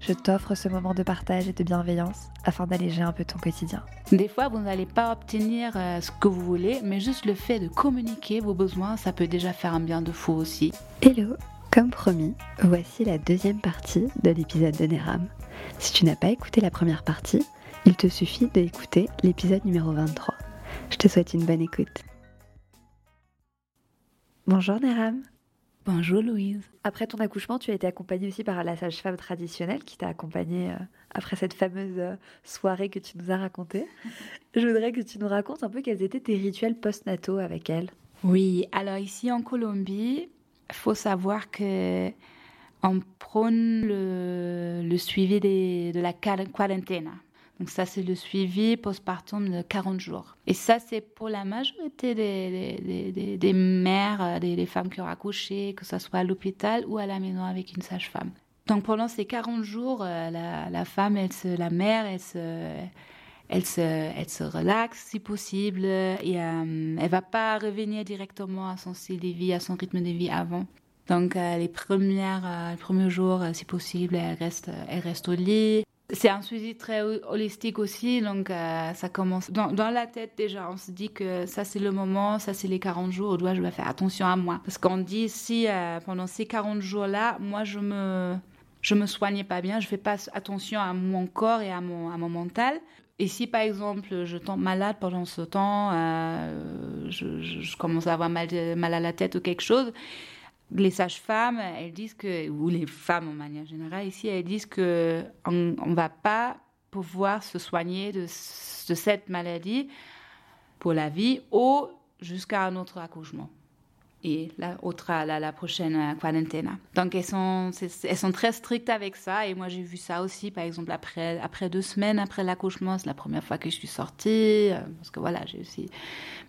je t'offre ce moment de partage et de bienveillance afin d'alléger un peu ton quotidien. Des fois, vous n'allez pas obtenir euh, ce que vous voulez, mais juste le fait de communiquer vos besoins, ça peut déjà faire un bien de fou aussi. Hello, comme promis, voici la deuxième partie de l'épisode de Neram. Si tu n'as pas écouté la première partie, il te suffit d'écouter l'épisode numéro 23. Je te souhaite une bonne écoute. Bonjour Neram. Bonjour Louise. Après ton accouchement, tu as été accompagnée aussi par la sage-femme traditionnelle qui t'a accompagnée euh, après cette fameuse euh, soirée que tu nous as racontée. Je voudrais que tu nous racontes un peu quels étaient tes rituels post-nataux avec elle. Oui, alors ici en Colombie, il faut savoir que on prône le, le suivi des, de la quarantaine. Donc ça, c'est le suivi postpartum de 40 jours. Et ça, c'est pour la majorité des, des, des, mères, des, femmes qui ont accouché, que ce soit à l'hôpital ou à la maison avec une sage-femme. Donc pendant ces 40 jours, euh, la, la, femme, elle se, la mère, elle se, elle se, elle se relaxe si possible et euh, elle va pas revenir directement à son style de vie, à son rythme de vie avant. Donc euh, les premières, euh, premiers jours, euh, si possible, elle reste, elle reste au lit. C'est un suivi très holistique aussi, donc euh, ça commence dans, la tête déjà. On se dit que ça c'est le moment, ça c'est les 40 jours, doit je vais faire attention à moi. Parce qu'on dit si euh, pendant ces 40 jours-là, moi je me je me soignais pas bien, je fais pas attention à mon corps et à mon, à mon mental. Et si par exemple je tombe malade pendant ce temps, euh, je, je, je, commence à avoir mal, mal à la tête ou quelque chose, les sages-femmes, elles disent que, ou les femmes en manière générale ici, elles disent que on, ne va pas pouvoir se soigner de, de, cette maladie pour la vie ou jusqu'à un autre accouchement et la, autre, la, prochaine quarantaine. Donc elles sont, elles sont très strictes avec ça. Et moi j'ai vu ça aussi par exemple après, après deux semaines après l'accouchement, c'est la première fois que je suis sortie parce que voilà j'ai aussi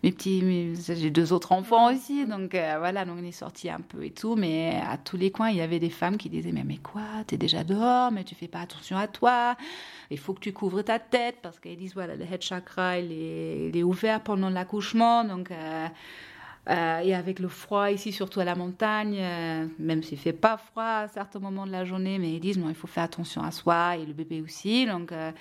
mes petits, j'ai deux autres enfants aussi. Donc euh, voilà donc on est sorti un peu et tout. Mais à tous les coins il y avait des femmes qui disaient mais, mais quoi t'es déjà dehors mais tu fais pas attention à toi. Il faut que tu couvres ta tête parce qu'elles disent voilà le head chakra il est, ouvert pendant l'accouchement. Donc euh, euh, et avec le froid ici, surtout à la montagne, euh, même s'il fait pas froid à certains moments de la journée, mais ils disent non, il faut faire attention à soi et le bébé aussi. Donc, euh,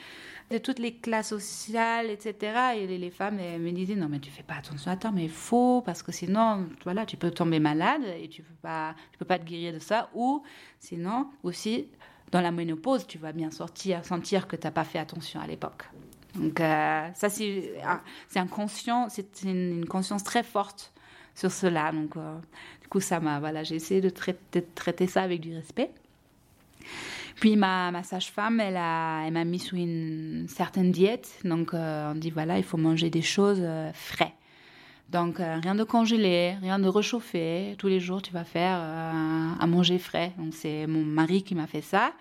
de toutes les classes sociales, etc. Et les, femmes me disaient non, mais tu fais pas attention à toi, mais il faut parce que sinon, voilà, tu peux tomber malade et tu peux peux pas te guérir de ça. Ou sinon aussi dans la ménopause, tu vas bien sortir, sentir que tu n'as pas fait attention à l'époque. Donc ça c'est c'est inconscient, c'est une conscience très forte sur cela. Donc, euh, du coup, ça m'a, voilà, j'ai essayé de traiter, ça avec du respect. Puis ma, ma sage-femme, elle, a, elle m'a mis sous une certaine diète. Donc, euh, on dit, voilà, il faut manger des choses euh, frais. Donc, euh, rien de congelé, rien de réchauffé. Tous les jours, tu vas faire à manger frais. Donc, c'est mon mari qui m'a fait ça.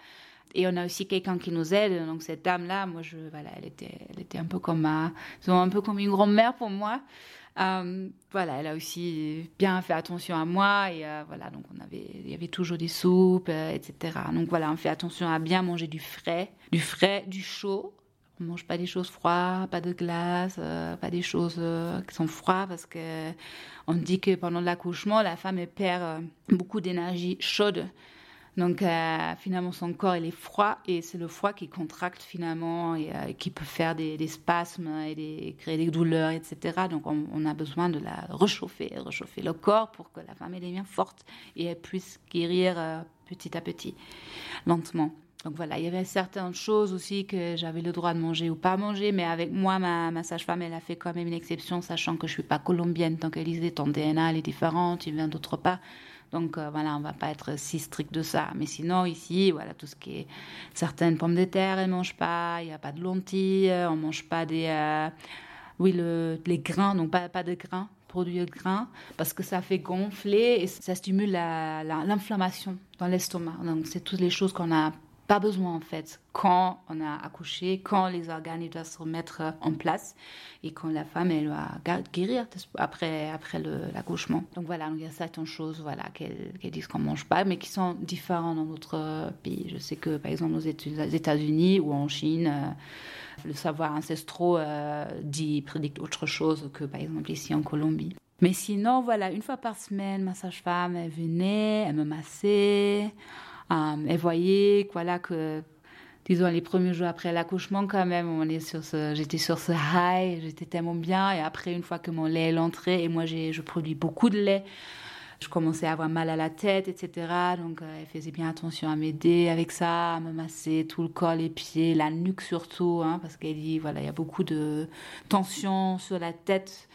Et on a aussi quelqu'un qui nous aide. Donc, cette dame-là, moi, je, voilà, elle était, elle était un peu comme ma, un peu comme une grand-mère pour moi. Euh, voilà, elle a aussi bien fait attention à moi et euh, voilà, donc on avait, il y avait toujours des soupes, euh, etc. Donc voilà, on fait attention à bien manger du frais, du frais, du chaud. On mange pas des choses froides, pas de glace, pas des choses qui sont froides parce que on dit que pendant l'accouchement, la femme perd beaucoup d'énergie chaude. Donc euh, finalement son corps il est froid et c'est le froid qui contracte finalement et euh, qui peut faire des, spasmes et créer des douleurs etc. Donc on, a besoin de la réchauffer, réchauffer le corps pour que la femme elle devienne forte et elle puisse guérir euh, petit à petit, lentement. Donc voilà, il y avait certaines choses aussi que j'avais le droit de manger ou pas manger, mais avec moi, ma, ma sage-femme, elle a fait quand même une exception, sachant que je suis pas colombienne. Donc elle disait, ton DNA, elle est différente, il vient d'autre part. Donc euh, voilà, on va pas être si strict de ça. Mais sinon, ici, voilà, tout ce qui est certaines pommes de terre, elles mangent pas. Il n'y a pas de lentilles, on mange pas des, euh, oui, le, les grains, donc pas, pas de grains produits de grains parce que ça fait gonfler et ça stimule l'inflammation dans l'estomac. Donc c'est toutes les choses qu'on a pas besoin en fait quand on a accouché, quand les organes doivent se remettre en place et quand la femme elle va guérir après après l'accouchement. Donc voilà, il y a certaines choses voilà qu'elles disent qu'on mange pas, mais qui sont différentes dans d'autres pays. Je sais que par exemple aux États-Unis ou en Chine, euh, le savoir ancestraux euh, dit prédicte autre chose que par exemple ici en Colombie. Mais sinon, voilà, une fois par semaine, ma sage-femme, elle venait, elle me massait, euh, elle voyait voilà, que, disons, les premiers jours après l'accouchement, quand même, on est sur ce, j'étais sur ce high, j'étais tellement bien. Et après, une fois que mon lait est entré, et moi, j'ai, je produis beaucoup de lait, je commençais à avoir mal à la tête, etc. Donc, euh, elle faisait bien attention à m'aider avec ça, à me masser tout le corps, les pieds, la nuque surtout, hein, parce qu'elle dit, voilà, il y a beaucoup de tension sur la tête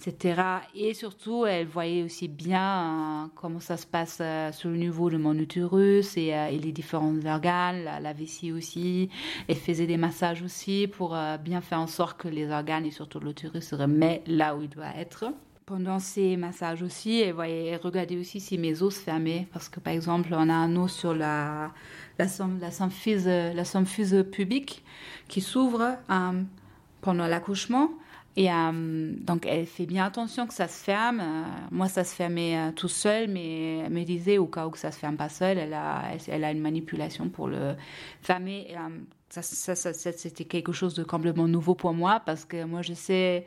etc. Et surtout, elle voyait aussi bien euh, comment ça se passe euh, sur le niveau de mon utérus et, euh, les différents organes, la, vessie aussi. Elle faisait des massages aussi pour bien faire en sorte que les organes et surtout l'utérus se remettent là où il doit être. Pendant ces massages aussi, elle, voyait, elle regardait aussi si mes os se fermaient. Parce que par exemple, on a un os sur la, la, la, symphyse, la symphyse pubique qui s'ouvre pendant l'accouchement. Et euh, donc, elle fait bien attention que ça se ferme. Euh, moi, ça se fermait euh, tout seul, mais elle me disait au cas où que ça se ferme pas seul, elle a, elle, a une manipulation pour le fermer. ça, ça, ça c'était quelque chose de complètement nouveau pour moi parce que moi, je sais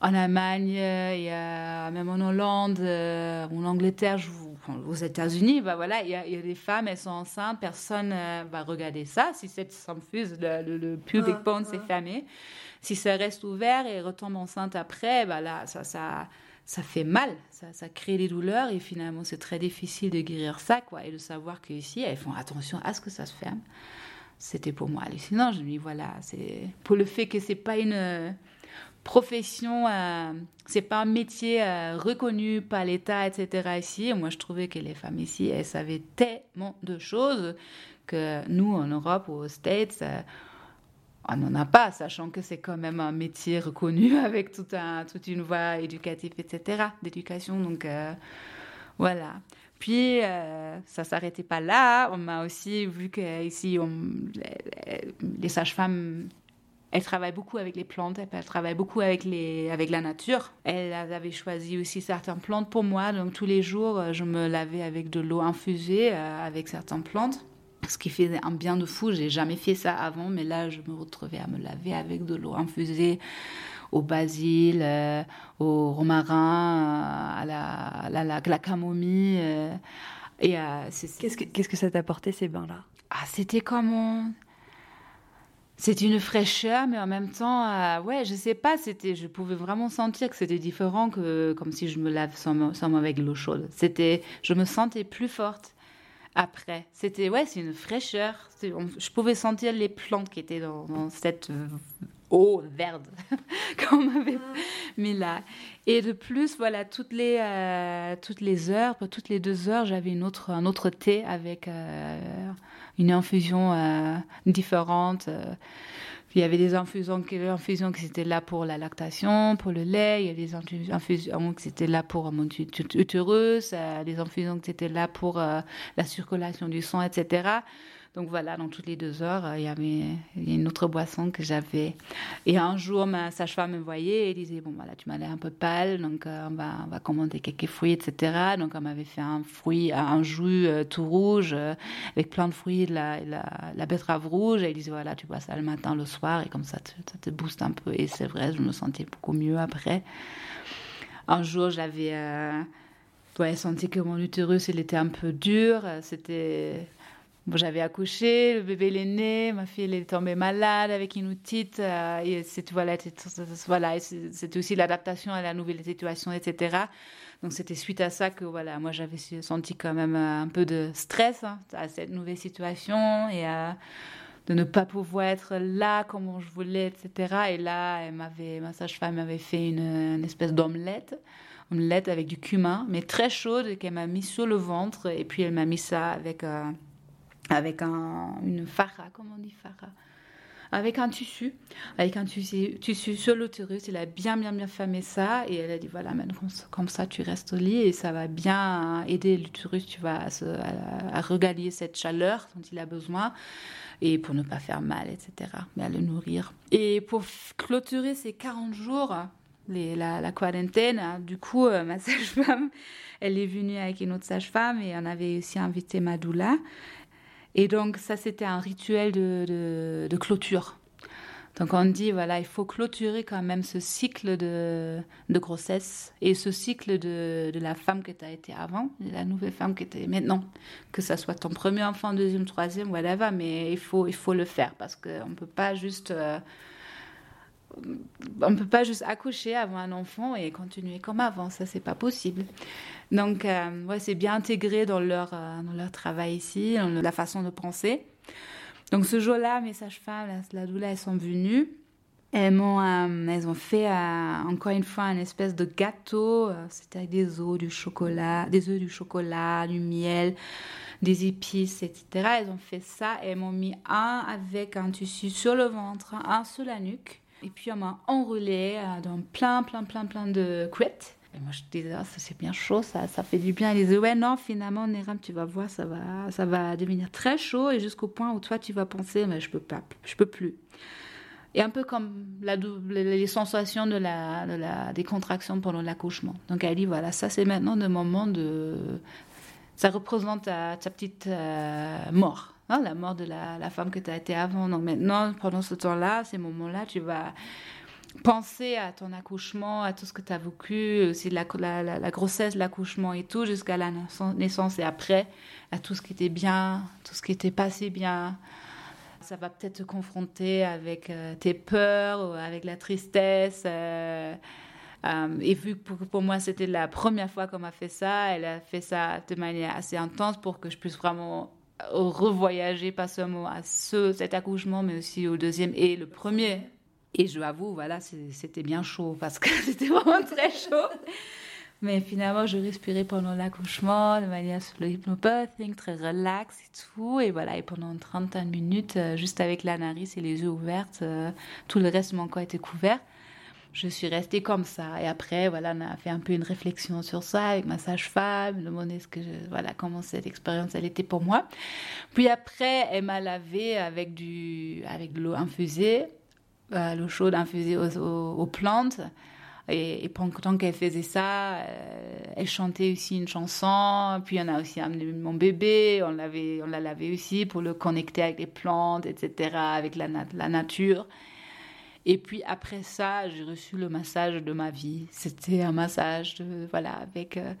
en Allemagne, et même en Hollande, en Angleterre, aux États-Unis, bah voilà, il y, a, des femmes, elles sont enceintes, personne va regarder ça. Si cette symphyse, le, le, pubic bone s'est fermé, si ça reste ouvert et retombe enceinte après, bah là, ça, ça, ça fait mal, ça, ça crée des douleurs et finalement c'est très difficile de guérir ça, quoi. Et de savoir qu'ici, elles font attention à ce que ça se ferme. C'était pour moi hallucinant. Je me dis, voilà, c'est pour le fait que c'est pas une euh, profession, euh, c'est pas un métier euh, reconnu par l'État, etc. ici. moi, je trouvais que les femmes ici, elles savaient tellement de choses que nous, en Europe ou aux States, on n'en a pas, sachant que c'est quand même un métier reconnu avec tout un, toute une voie éducative, etc., d'éducation. Donc, euh, voilà. Puis, euh, ça s'arrêtait pas là. On m'a aussi vu qu'ici, les sages-femmes, elles travaillent beaucoup avec les plantes, elles travaillent beaucoup avec, la nature. Elles avaient choisi aussi certaines plantes pour moi. Donc, tous les jours, je me lavais avec de l'eau infusée euh, avec certaines plantes ce qui fait un bien de fou. J'ai jamais fait ça avant, mais là, je me retrouvais à me laver avec de l'eau infusée au basil, euh, au romarin, euh, à, la, la, la, camomille. Euh, et qu'est-ce que qu'est-ce que ça t'a apporté ces bains-là? Ah, c'était comme c'est une fraîcheur, mais en même temps, ouais, je sais pas, c'était, je pouvais vraiment sentir que c'était différent que comme si je me lave sans, sans avec l'eau chaude. C'était, je me sentais plus forte après. C'était ouais, c'est une fraîcheur. Je pouvais sentir les plantes qui étaient dans, cette eau verte qu'on m'avait ah. mis là. Et de plus, voilà, toutes les euh, toutes les heures, toutes les deux heures, j'avais une autre un autre thé avec euh, une infusion euh, différente. Il y avait des infusions, infusions qui étaient là pour la lactation, pour le lait. Il y avait des infusions qui étaient là pour mon utérus, des infusions qui étaient là pour euh, la circulation du sang, etc. Donc voilà, dans toutes les deux heures, euh, il y avait une autre boisson que j'avais. Et un jour, ma sage-femme me voyait et disait Bon, voilà, tu m'as l'air un peu pâle, donc euh, on, va, on va commander quelques fruits, etc. Donc elle m'avait fait un fruit, un jus euh, tout rouge avec plein de fruits, la, betterave rouge. Et elle disait Voilà, tu bois ça le matin, le soir, et comme ça, ça te booste un peu. Et c'est vrai, je me sentais beaucoup mieux après. Un jour, j'avais. ouais, senti que mon utérus, il était un peu dur. C'était j'avais accouché, le bébé est né, ma fille est tombée malade avec une otite. Euh, et c'est, voilà, voilà, c'était aussi l'adaptation à la nouvelle situation, etc. Donc c'était suite à ça que voilà, moi j'avais senti quand même euh, un peu de stress hein, à cette nouvelle situation et euh, de ne pas pouvoir être là comme je voulais, etc. Et là, ma sage-femme m'avait fait une, espèce d'omelette omelette avec du cumin, mais très chaude, qu'elle m'a mis sur le ventre. Et puis elle m'a mis ça avec avec un, une farah, comment on dit farah avec un tissu, avec un tissu, tissu sur l'utérus. Il a bien, bien, bien fermé ça. Et elle a dit voilà, maintenant, comme ça, tu restes au lit et ça va bien aider l'utérus, tu vas à, regagner cette chaleur dont il a besoin et pour ne pas faire mal, etc. Mais à le nourrir. Et pour clôturer ces 40 jours, les, la, la, quarantaine, du coup, euh, ma sage-femme, elle est venue avec une autre sage-femme et on avait aussi invité Madoula. Et donc, ça, c'était un rituel de, de, clôture. Donc, on dit, voilà, il faut clôturer quand même ce cycle de, de grossesse et ce cycle de, la femme que tu as été avant, la nouvelle femme que tu es maintenant. Que ça soit ton premier enfant, deuxième, troisième, whatever, mais il faut, il faut le faire parce qu'on ne peut pas juste. Euh, on ne peut pas juste accoucher, avoir un enfant et continuer comme avant, ça c'est pas possible. Donc euh, ouais, c'est bien intégré dans leur, euh, dans leur travail ici, dans la façon de penser. Donc ce jour-là, mes sages-femmes, la, doula, elles sont venues. Elles, ont, euh, elles ont fait encore une fois un espèce de gâteau. C'était avec des œufs, du chocolat, des œufs, du chocolat, du miel, des épices, etc. Elles ont fait ça et elles m'ont mis un avec un tissu sur le ventre, un sur la nuque et puis on m'a enroulé euh, dans plein, plein, plein, plein de couettes. Et moi je disais, ah, c'est bien chaud, ça, ça fait du bien. Elle disait, ouais, non, finalement, Néram, tu vas voir, ça va, ça va devenir très chaud et jusqu'au point où toi tu vas penser, mais je peux pas, je peux plus. Et un peu comme la, les sensations de la, de la, des contractions pendant l'accouchement. Donc elle dit, voilà, ça c'est maintenant le moment de... Ça représente ta, ta petite euh, mort. Hein, la mort de la, femme que tu as été avant. Donc maintenant, pendant ce temps-là, ces moments-là, tu vas penser à ton accouchement, à tout ce que tu as vécu, aussi la grossesse, l'accouchement et tout, jusqu'à la naissance et après, à tout ce qui était bien, tout ce qui était passé bien. Ça va peut-être te confronter avec euh, tes peurs, avec la tristesse. Euh, euh, et vu que pour, moi c'était la première fois qu'on m'a fait ça, elle a fait ça de manière assez intense pour que je puisse vraiment revoyager pas seulement à ce, cet accouchement, mais aussi au deuxième et le premier. Et je l'avoue, voilà, c'était bien chaud parce que c'était vraiment très chaud. Mais finalement, je respirais pendant l'accouchement de manière sur le hypnobirthing, très relax et tout. Et voilà, et pendant 30 minutes, euh, juste avec la narice et les yeux ouverts, euh, tout le reste de mon corps était couvert je suis restée comme ça. Et après, voilà, on a fait un peu une réflexion sur ça avec ma sage-femme, demandé ce que voilà, comment cette expérience elle était pour moi. Puis après, elle m'a lavé avec du, avec de l'eau infusée, euh, l'eau chaude infusée aux, plantes. Et, pendant qu'elle faisait ça, euh, elle chantait aussi une chanson. Puis on a aussi amené mon bébé, on l'avait, on l'a lavé aussi pour le connecter avec les plantes, etc., avec la nature. Et puis après ça, j'ai reçu le massage de ma vie. C'était un massage, de, voilà, avec euh,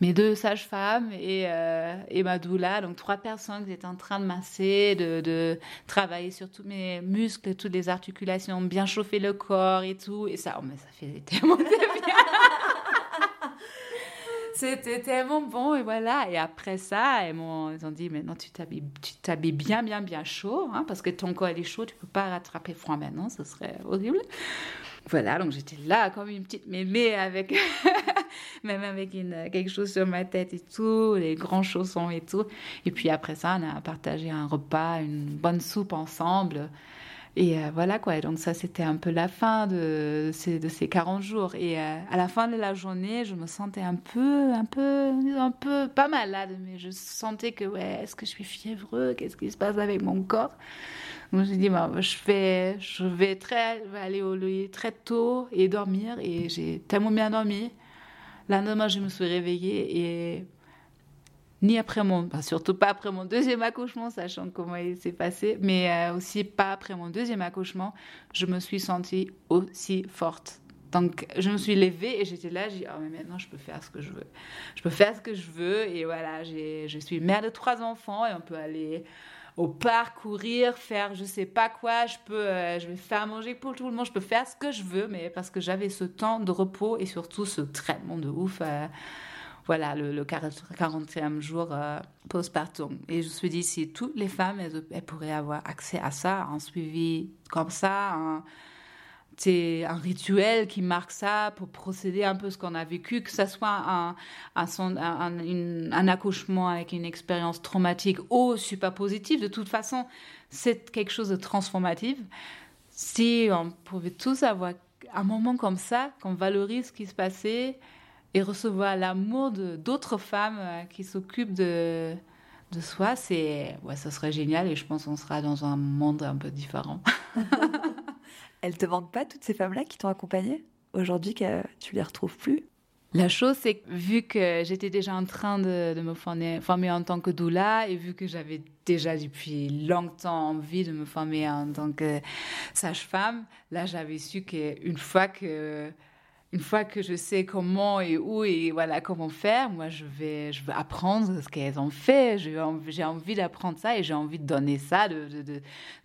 mes deux sages-femmes et, euh, et ma doula, donc trois personnes qui étaient en train de masser, de, de, travailler sur tous mes muscles, toutes les articulations, bien chauffer le corps et tout. Et ça, oh, mais ça fait bien. C'était tellement bon et voilà. Et après ça, ils ont dit maintenant tu t'habilles, tu t'habilles bien, bien, bien chaud hein, parce que ton corps est chaud, tu peux pas rattraper froid maintenant, ce serait horrible. Voilà, donc j'étais là comme une petite mémé avec même avec une, quelque chose sur ma tête et tout, les grands chaussons et tout. Et puis après ça, on a partagé un repas, une bonne soupe ensemble. Et euh, voilà quoi, donc ça c'était un peu la fin de ces, de ces 40 jours. Et euh, à la fin de la journée, je me sentais un peu, un peu, un peu, pas malade, mais je sentais que, ouais, est-ce que je suis fiévreux Qu'est-ce qui se passe avec mon corps? Me suis dit, bah, je, vais, je vais, très, aller au lit très tôt et dormir. Et j'ai tellement bien dormi. Lendemain, je me suis réveillée et ni après mon, surtout pas après mon deuxième accouchement, sachant comment il s'est passé, mais euh, aussi pas après mon deuxième accouchement, je me suis sentie aussi forte. Donc, je me suis levée et j'étais là, j'ai dit, oh, mais maintenant, je peux faire ce que je veux. Je peux faire ce que je veux. Et voilà, je suis mère de trois enfants et on peut aller au parc, courir, faire je sais pas quoi. Je peux, euh, je vais faire manger pour tout le monde. Je peux faire ce que je veux, mais parce que j'avais ce temps de repos et surtout ce traitement de ouf. Euh, voilà, le, le 40e jour euh, postpartum. Et je me suis dit, si toutes les femmes, elles, pourraient avoir accès à ça, un suivi comme ça, un, un rituel qui marque ça pour procéder un peu ce qu'on a vécu, que ce soit un, un, accouchement avec une expérience traumatique ou super positive. De toute façon, c'est quelque chose de transformatif. Si on pouvait tous avoir un moment comme ça, qu'on valorise ce qui se passait et recevoir l'amour d'autres femmes euh, qui s'occupent de, de soi, c'est ouais, ça serait génial et je pense qu'on sera dans un monde un peu différent. Elles te manquent pas toutes ces femmes-là qui t'ont accompagnée aujourd'hui que tu les retrouves plus? La chose, c'est que vu que j'étais déjà en train de, me former, former, en tant que doula et vu que j'avais déjà depuis longtemps envie de me former en tant que sage-femme, là j'avais su qu'une fois que une fois que je sais comment et où et voilà comment faire, moi je vais, je vais apprendre ce qu'elles ont fait. J'ai envie, envie d'apprendre ça et j'ai envie de donner ça,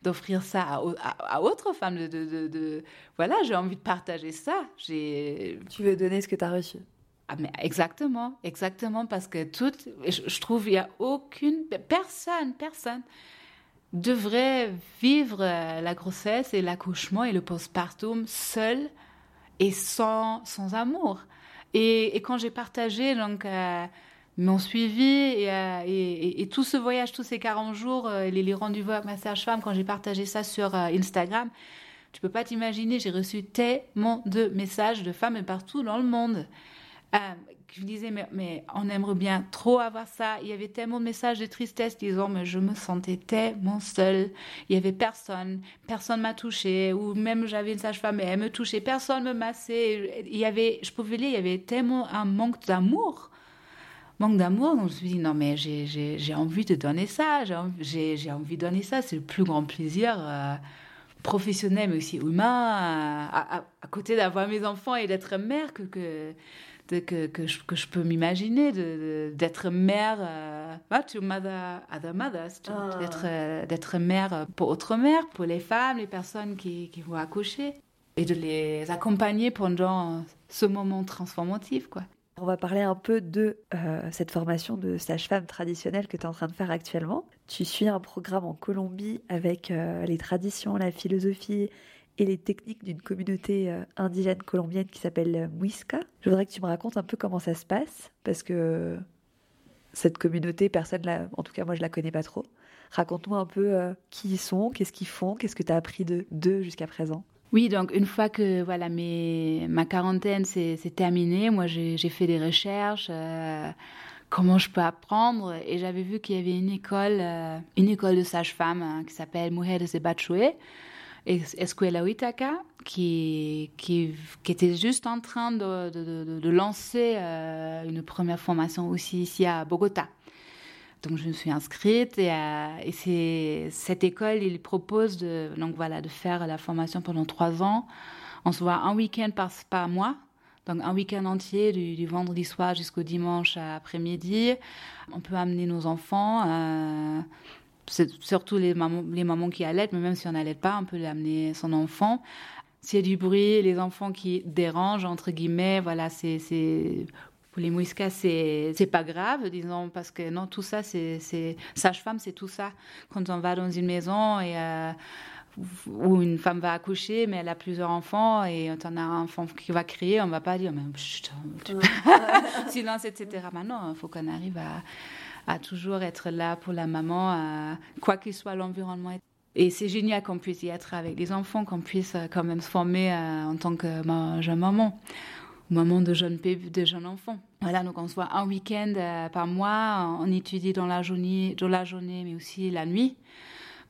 d'offrir de, ça à, à, autres femmes. De, voilà, j'ai envie de partager ça. Tu veux donner ce que tu as reçu ah, mais exactement, exactement, parce que tout, je, trouve qu'il n'y a aucune, personne, personne devrait vivre euh, la grossesse et l'accouchement et le postpartum seul et sans, sans amour. Et, quand j'ai partagé donc, euh, mon suivi et, euh, et, et, tout ce voyage, tous ces 40 jours, les, les rendez-vous avec ma sage-femme, quand j'ai partagé ça sur Instagram, tu peux pas t'imaginer, j'ai reçu tellement de messages de femmes partout dans le monde euh, je disais, mais, mais, on aimerait bien trop avoir ça. Il y avait tellement de messages de tristesse disant, mais je me sentais tellement seule. Il y avait personne, personne m'a touchée, ou même j'avais une sage-femme, elle me touchait, personne me massait. Il y avait, je pouvais lire, il y avait tellement un manque d'amour. Manque d'amour, donc je me suis dit, non, mais j'ai envie de donner ça, j'ai envie, de donner ça, c'est le plus grand plaisir. Euh, professionnel mais aussi humain à, côté d'avoir mes enfants et d'être mère que que, que, je, que je peux m'imaginer d'être mère, euh, to mother other mothers, ah. d'être euh, d'être mère pour autre mères, pour les femmes, les personnes qui, qui vont accoucher, et de les accompagner pendant ce moment transformatif. Quoi. On va parler un peu de euh, cette formation de sage-femme traditionnelle que tu es en train de faire actuellement. Tu suis un programme en Colombie avec les traditions, la philosophie et les techniques d'une communauté euh, indigène colombienne qui s'appelle euh, Muisca. Je voudrais que tu me racontes un peu comment ça se passe, parce que cette communauté, personne, la, en tout cas moi je la connais pas trop. Raconte-moi un peu euh, qui ils sont, qu'est-ce qu'ils font, qu'est-ce que tu as appris d'eux jusqu'à présent. Oui, donc une fois que voilà ma quarantaine s'est terminée, moi j'ai fait des recherches. comment je peux apprendre et j'avais vu qu'il y avait une école, une école de sage-femme hein, qui s'appelle Mujeres de Bachué Escuela Uitaka, qui, qui, qui, était juste en train de, de, lancer euh, une première formation aussi ici à Bogota. Donc je me suis inscrite et, euh, cette école, il propose de, donc voilà, de faire la formation pendant trois ans. On se voit un week-end par, par mois, donc un week-end entier, du, vendredi soir jusqu'au dimanche après-midi. On peut amener nos enfants. Euh, c'est surtout les mamans, les mamans qui allaitent, mais même si on n'allait pas, on peut amener son enfant. S'il y a du bruit, les enfants qui dérangent, entre guillemets, voilà, c'est, pour les mouiskas, c'est, c'est pas grave, disons, parce que non, tout ça, c'est, c'est sage-femme, c'est tout ça. Quand on va dans une maison et euh, où une femme va accoucher, mais elle a plusieurs enfants et on a un enfant qui va crier, on va pas dire, mais chut, silence, etc. Maintenant, il faut qu'on arrive à à toujours être là pour la maman, quoi qu'il soit l'environnement. Et c'est génial qu'on puisse y être avec les enfants, qu'on puisse euh, quand même se former euh, en tant que jeune maman maman de jeunes de jeunes enfants. Voilà, donc on se voit un week-end euh, par mois, on étudie dans la journée, dans la journée, mais aussi la nuit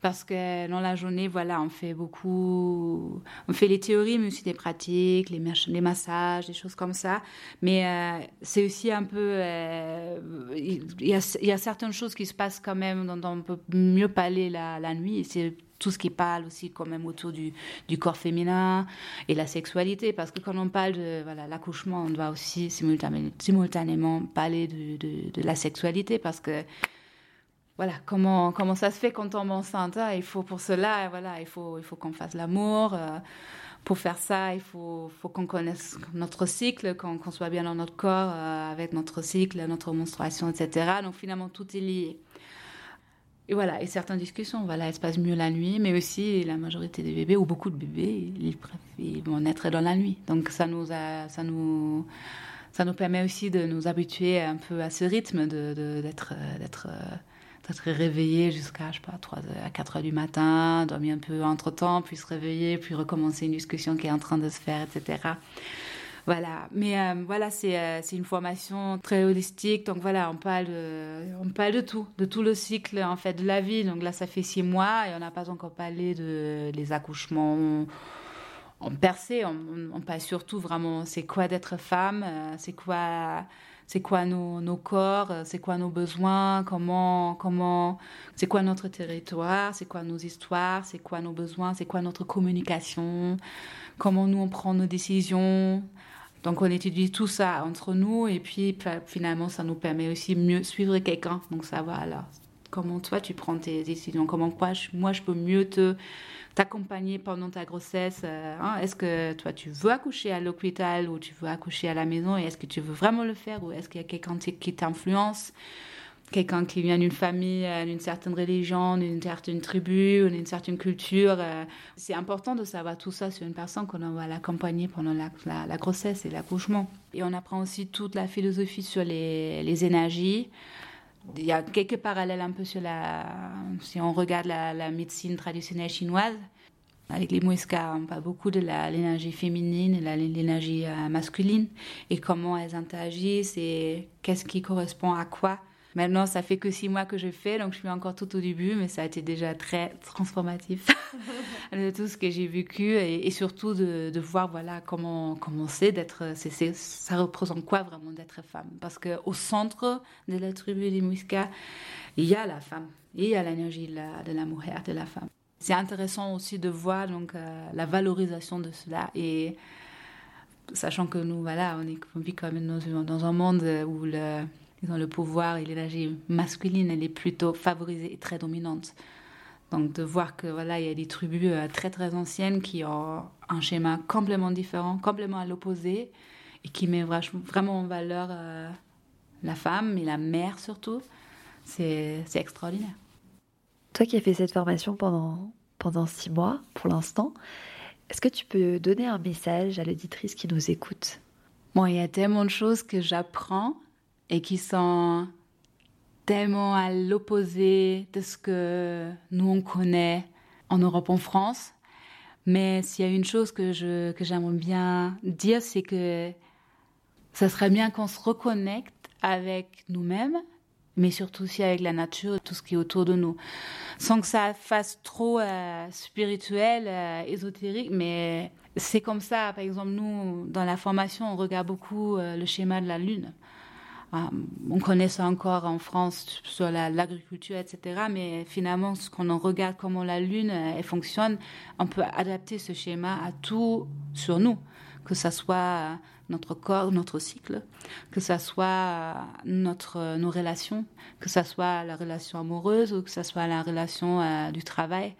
parce que dans la journée, voilà, on fait beaucoup, on fait les théories, mais aussi des pratiques, les, massages, des choses comme ça. Mais euh, c'est aussi un peu, euh, il, y a, certaines choses qui se passent quand même dont on peut mieux parler la, nuit. C'est tout ce qui parle aussi quand même autour du, corps féminin et la sexualité, parce que quand on parle de voilà, l'accouchement, on doit aussi simultanément, parler de, de, la sexualité, parce que voilà, comment, comment ça se fait quand on tombe enceinte hein, Il faut pour cela, voilà, il faut, il faut qu'on fasse l'amour. Euh, pour faire ça, il faut, faut qu'on connaisse notre cycle, qu'on soit bien dans notre corps euh, avec notre cycle, notre menstruation, etc. Donc finalement, tout est lié. Et voilà, et certaines discussions, voilà, elles se passent mieux la nuit, mais aussi la majorité des bébés, ou beaucoup de bébés, ils, ils vont naître dans la nuit. Donc ça nous, a, ça nous, ça nous permet aussi de nous habituer un peu à ce rythme, d'être de, d'être peut-être réveiller jusqu'à, je sais pas, 3 à 4 heures du matin, dormir un peu entre temps, puis se réveiller, puis recommencer une discussion qui est en train de se faire, etc. Voilà, mais euh, voilà, c'est une formation très holistique, donc voilà, on parle, de, on parle de tout, de tout le cycle en fait de la vie. Donc là, ça fait six mois et on n'a pas encore parlé de les accouchements en percé. On, on parle surtout vraiment, c'est quoi d'être femme, c'est quoi c'est quoi nos, corps, c'est quoi nos besoins, comment, comment, c'est quoi notre territoire, c'est quoi nos histoires, c'est quoi nos besoins, c'est quoi notre communication, comment nous on prend nos décisions. Donc on étudie tout ça entre nous et puis finalement ça nous permet aussi mieux suivre quelqu'un. Donc ça alors comment toi tu prends tes décisions, comment moi je, peux mieux te t'accompagner pendant ta grossesse. Euh, hein. Est-ce que toi, tu veux accoucher à l'hôpital ou tu veux accoucher à la maison et est-ce que tu veux vraiment le faire ou est-ce qu'il y a quelqu'un qui t'influence Quelqu'un qui vient d'une famille, euh, d'une certaine religion, d'une certaine tribu, d'une certaine culture. Euh. C'est important de savoir tout ça sur une personne qu'on va l'accompagner pendant la, grossesse et l'accouchement. Et on apprend aussi toute la philosophie sur les énergies, il y a quelques parallèles un peu sur la. Si on regarde la, médecine traditionnelle chinoise, avec les muisca, on parle beaucoup de l'énergie féminine et l'énergie euh, masculine et comment elles interagissent et qu'est-ce qui correspond à quoi. Maintenant, ça fait que six mois que je fais, donc je suis encore tout au début, mais ça a été déjà très transformatif. De tout ce que j'ai vécu et, surtout de, voir voilà comment c'est d'être, ça représente quoi vraiment d'être femme? Parce que au centre de la tribu des Muisca, il y a la femme, il y a l'énergie de la, de la de la femme. C'est intéressant aussi de voir donc euh, la valorisation de cela. Et sachant que nous voilà on, vit quand même dans un monde où le ils ont le pouvoir et l'énergie masculine, elle est plutôt favorisée et très dominante. Donc de voir que voilà, il y a des tribus euh, très très anciennes qui ont un schéma complètement différent, complètement à l'opposé, et qui met vraiment en valeur euh, la femme et la mère surtout, c'est extraordinaire. Toi qui as fait cette formation pendant, pendant six mois pour l'instant, est-ce que tu peux donner un message à l'auditrice qui nous écoute? Bon, il y a tellement de choses que j'apprends et qui sont tellement à l'opposé de ce que nous on connaît en Europe, en France. Mais s'il y a une chose que je que j'aimerais bien dire, c'est que ça serait bien qu'on se reconnecte avec nous-mêmes, mais surtout aussi avec la nature, tout ce qui est autour de nous, sans que ça fasse trop euh, spirituel, euh, ésotérique. Mais c'est comme ça. Par exemple, nous, dans la formation, on regarde beaucoup euh, le schéma de la lune. Ah, on connaît ça encore en France sur l'agriculture, etc. Mais finalement, quand on regarde comment la Lune elle fonctionne, on peut adapter ce schéma à tout sur nous, que ce soit notre corps, notre cycle, que ce soit notre, nos relations, que ce soit la relation amoureuse ou que ce soit la relation euh, du travail.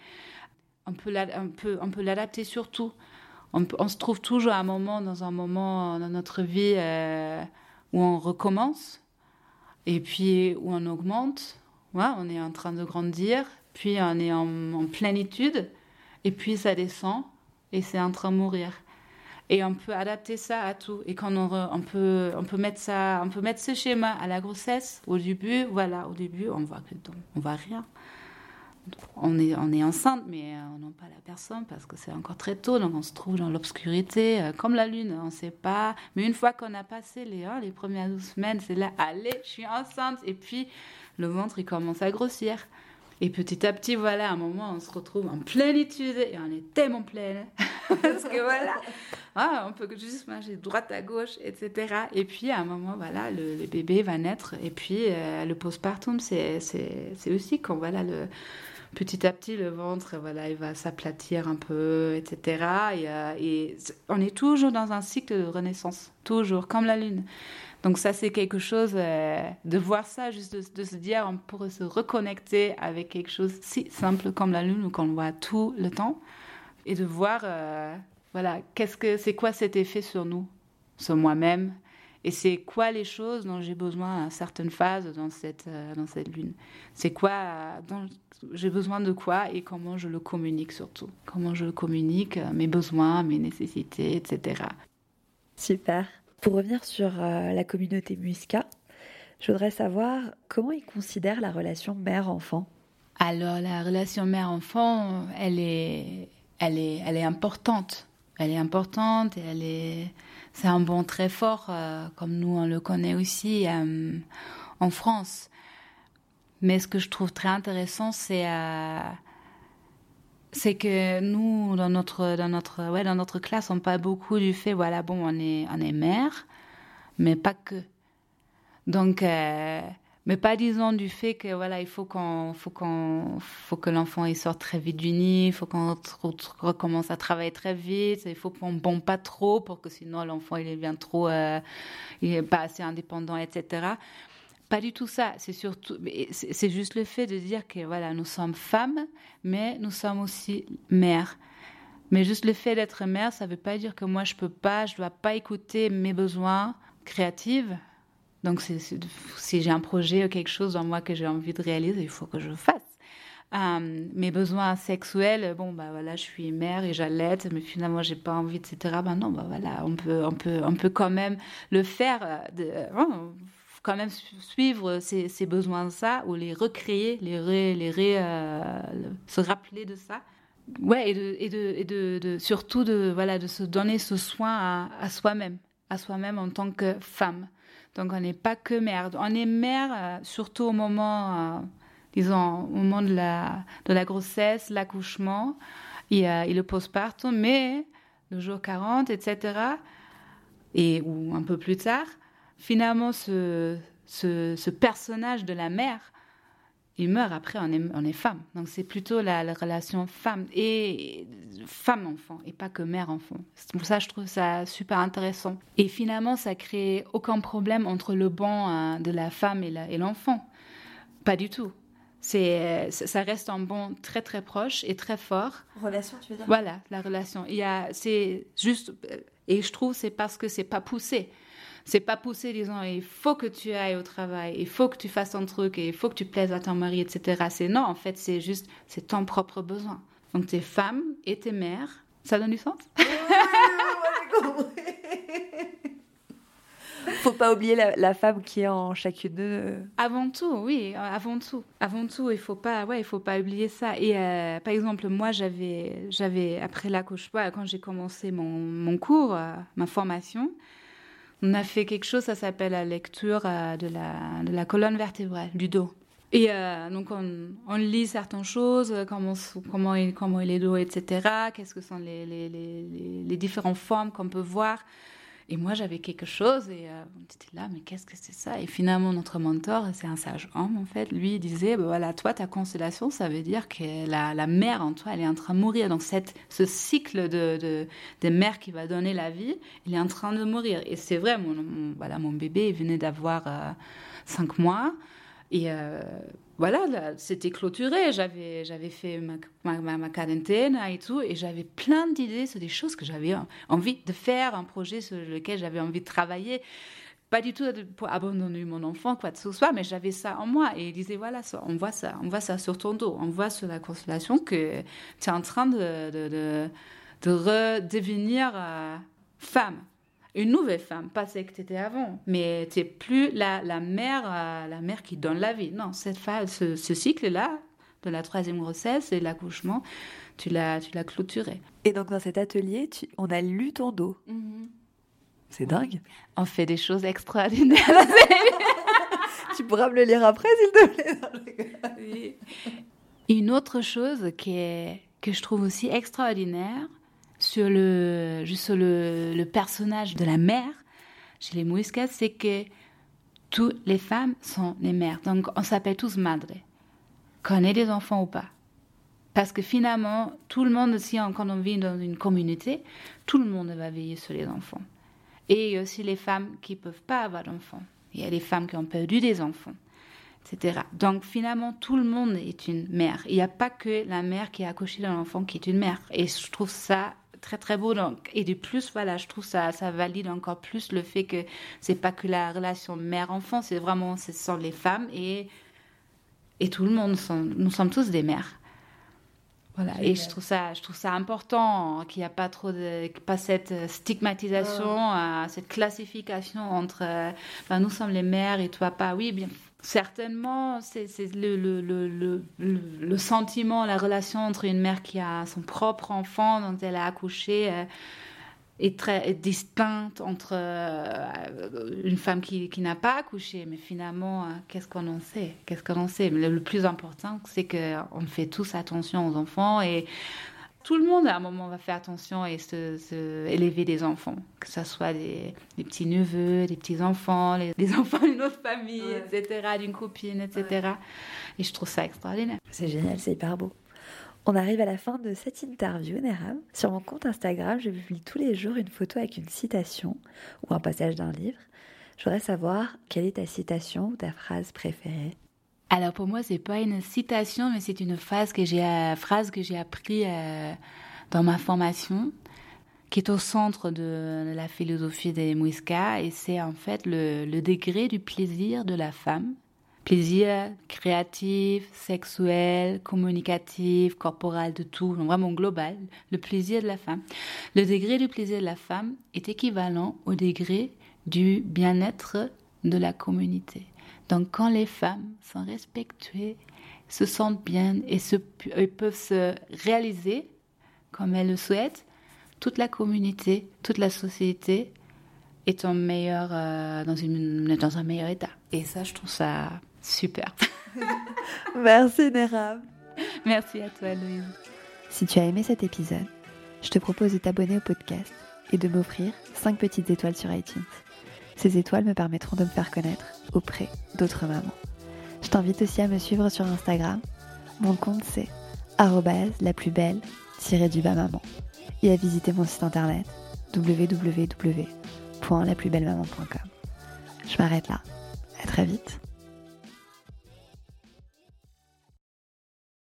On peut, on peut, l'adapter sur tout. On, on, se trouve toujours à un moment, dans un moment dans notre vie, euh, où on recommence et puis où on augmente. on est en train de grandir, puis on est en, plénitude, et puis ça descend et c'est en train de mourir. Et on peut adapter ça à tout. Et quand on, on, peut, on peut mettre ça, on peut mettre ce schéma à la grossesse. Au début, voilà, au début, on voit que on voit rien on est, on est enceinte, mais euh, on n'a pas la personne parce que c'est encore très tôt, donc on se trouve dans l'obscurité, euh, comme la lune, on ne sait pas. Mais une fois qu'on a passé les, hein, les premières douze semaines, c'est là, allez, je suis enceinte. Et puis, le ventre, il commence à grossir. Et petit à petit, voilà, à un moment, on se retrouve en plénitude et on est tellement pleine. parce que voilà, ah, on peut juste marcher droite à gauche, etc. Et puis, à un moment, voilà, le, bébé va naître. Et puis, euh, le postpartum, c'est aussi quand, voilà, le petit à petit, le ventre, voilà, il va s'aplatir un peu, etc. Euh, et, on est toujours dans un cycle de renaissance, toujours, comme la lune. Donc ça, c'est quelque chose euh, de voir ça, juste de, se dire, on pourrait se reconnecter avec quelque chose si simple comme la lune, qu'on voit tout le temps, et de voir, euh, voilà, qu'est-ce que c'est quoi cet effet sur nous, sur moi-même, et c'est quoi les choses dont j'ai besoin à certaines phases dans cette, euh, dans cette lune? C'est quoi, j'ai besoin de quoi et comment je le communique surtout? Comment je le communique, euh, mes besoins, mes nécessités, etc. Super. Pour revenir sur euh, la communauté Musca, Je voudrais savoir comment ils considèrent la relation mère-enfant? Alors la relation mère-enfant, elle est, elle est, elle est importante. Elle est importante et elle est, c'est un bond très fort, euh, comme nous on le connaît aussi euh, en France. Mais ce que je trouve très intéressant, c'est euh, c'est que nous dans notre dans notre ouais dans notre classe, on parle beaucoup du fait voilà bon on est on est mère, mais pas que. Donc mais pas disons du fait que voilà il faut qu'on faut qu'on faut que l'enfant il sorte très vite du nid il faut qu'on recommence à travailler très vite il faut qu'on bombe pas trop pour que sinon l'enfant il devient trop euh, il est pas assez indépendant etc pas du tout ça. C'est surtout c'est juste le fait de dire que voilà nous sommes femmes mais nous sommes aussi mères. Mais juste le fait d'être mère ça veut pas dire que moi je peux pas je dois pas écouter mes besoins créatifs donc, si j'ai un projet ou quelque chose en moi que j'ai envie de réaliser, il faut que je fasse. Euh, mes besoins sexuels, bon, bah voilà, je suis mère et j'allaite, mais finalement, j'ai pas envie, etc. Ben non, bah voilà, on peut, on peut, on peut quand même le faire, euh, de, hein, quand même suivre ces, ces besoins ça ou les recréer, les ré, euh, se rappeler de ça. Ouais, et, de, et, de, et de, surtout de, voilà, de se donner ce soin à soi-même, à soi-même en tant que femme. Donc on n'est pas que mère. On est mère euh, surtout au moment, euh, disons, au moment de la, de la grossesse, l'accouchement et, et, le postpartum, mais le jour 40, etc., et, ou un peu plus tard, finalement, ce, ce personnage de la mère il meurt après, on est, on est femme. Donc c'est plutôt la, relation femme et femme-enfant et pas que mère-enfant. Pour ça, je trouve ça super intéressant. Et finalement, ça crée aucun problème entre le bon euh, de la femme et l'enfant. pas du tout. C'est, ça reste un bon très très proche et très fort. Relation, tu veux dire? Voilà, la relation. Il y a, c'est juste, et je trouve c'est parce que c'est pas poussé. C'est pas pousser disant il faut que tu ailles au travail, il faut que tu fasses ton truc, et il faut que tu plaises à ton mari, etc. C'est non, en fait, c'est juste, c'est ton propre besoin. Donc, t'es femme et t'es mère. Ça donne du sens? Faut pas oublier la, femme qui est en chacune d'eux. Avant tout, oui, avant tout, avant tout, il faut pas, ouais, il faut pas oublier ça. Et euh, par exemple, moi, j'avais, j'avais après l'accouchement, quand j'ai commencé mon, mon cours, euh, ma formation, on a fait quelque chose, ça s'appelle la lecture euh, de, la, colonne vertébrale, du dos. Et euh, donc, on, lit certaines choses, comment, comment, il, comment il est dos, etc. Qu'est-ce que sont les, les, les, les différentes formes qu'on peut voir. Et moi, j'avais quelque chose et euh, on était là, mais qu'est-ce que c'est ça? Et finalement, notre mentor, c'est un sage homme, en fait, lui disait, bah, voilà, toi, ta constellation, ça veut dire que la, la mère en toi, elle est en train de mourir. Donc, cette, ce cycle de, de, de mère qui va donner la vie, il est en train de mourir. Et c'est vrai, mon, voilà, mon bébé, venait d'avoir euh, cinq mois. Et euh, voilà, c'était clôturé. J'avais, j'avais fait ma, ma, ma, quarantaine et tout, et j'avais plein d'idées sur des choses que j'avais envie de faire, un projet sur lequel j'avais envie de travailler. Pas du tout pour abandonner mon enfant, quoi que ce soit, mais j'avais ça en moi. Et il disait, voilà, on voit ça, on voit ça sur ton dos, on voit sur la constellation que tu es en train de, de, de, de redevenir euh, femme une nouvelle femme, pas celle que tu étais avant, mais tu n'es plus la, la mère euh, la mère qui donne la vie. Non, cette phase, ce, cycle-là, de la troisième grossesse et l'accouchement, tu l'as, tu l'as clôturé. Et donc dans cet atelier, tu, on a lu ton dos. Mm-hmm. C'est dingue. On fait des choses extraordinaires. tu pourras me le lire après, s'il te plaît. Une autre chose qui est, que je trouve aussi extraordinaire, sur le, juste le, le personnage de la mère chez les Muiscas, c'est que toutes les femmes sont les mères. Donc, on s'appelle tous madres, qu'on ait des enfants ou pas. Parce que finalement, tout le monde, si on, quand on vit dans une communauté, tout le monde va veiller sur les enfants. Et il y a aussi les femmes qui ne peuvent pas avoir d'enfants. Il y a les femmes qui ont perdu des enfants, etc. Donc finalement, tout le monde est une mère. Il n'y a pas que la mère qui a accouché d'un enfant qui est une mère. Et je trouve ça très très beau. Donc, et de plus, voilà, je trouve ça, ça valide encore plus le fait que c'est pas que la relation mère-enfant, c'est vraiment, ce sont les femmes et, et tout le monde, sont, nous sommes tous des mères. Voilà, et je trouve ça, je trouve ça important qu'il n'y a pas trop de, pas cette stigmatisation, euh, cette classification entre, ben, nous sommes les mères et toi pas. Oui, bien, certainement, c'est le, sentiment, la relation entre une mère qui a son propre enfant dont elle a accouché. Euh, est très distincte entre euh, une femme qui, n'a pas accouché, mais finalement, euh, qu'est-ce qu'on en sait? Qu'est-ce qu'on en sait? Le, plus important, c'est qu'on fait tous attention aux enfants et tout le monde à un moment va faire attention et se, élever des enfants, que ce soit des, petits neveux, des petits enfants, des enfants d'une autre famille, etc., d'une copine, etc. Et je trouve ça extraordinaire. C'est génial, c'est hyper beau. On arrive à la fin de cette interview, Neram. Sur mon compte Instagram, je publie tous les jours une photo avec une citation ou un passage d'un livre. Je voudrais savoir quelle est ta citation ou ta phrase préférée. Alors pour moi, c'est pas une citation, mais c'est une phrase que j'ai, euh, phrase que j'ai appris euh, dans ma formation, qui est au centre de, la philosophie des Muisca, et c'est en fait le degré du plaisir de la femme plaisir créatif, sexuel, communicatif, corporel, de tout, vraiment global, le plaisir de la femme. Le degré du plaisir de la femme est équivalent au degré du bien-être de la communauté. Donc quand les femmes sont respectuées, se sentent bien et, se, peuvent se réaliser comme elles le souhaitent, toute la communauté, toute la société est en meilleur, euh, dans, une, dans un meilleur état. Et ça, je trouve ça Super. Merci Nera. Merci à toi Louise. Si tu as aimé cet épisode, je te propose de t'abonner au podcast et de m'offrir 5 petites étoiles sur iTunes. Ces étoiles me permettront de me faire connaître auprès d'autres mamans. Je t'invite aussi à me suivre sur Instagram. Mon compte c'est la plus belle du bas maman et à visiter mon site internet www.laplusbellemaman.com. Je m'arrête là. À très vite.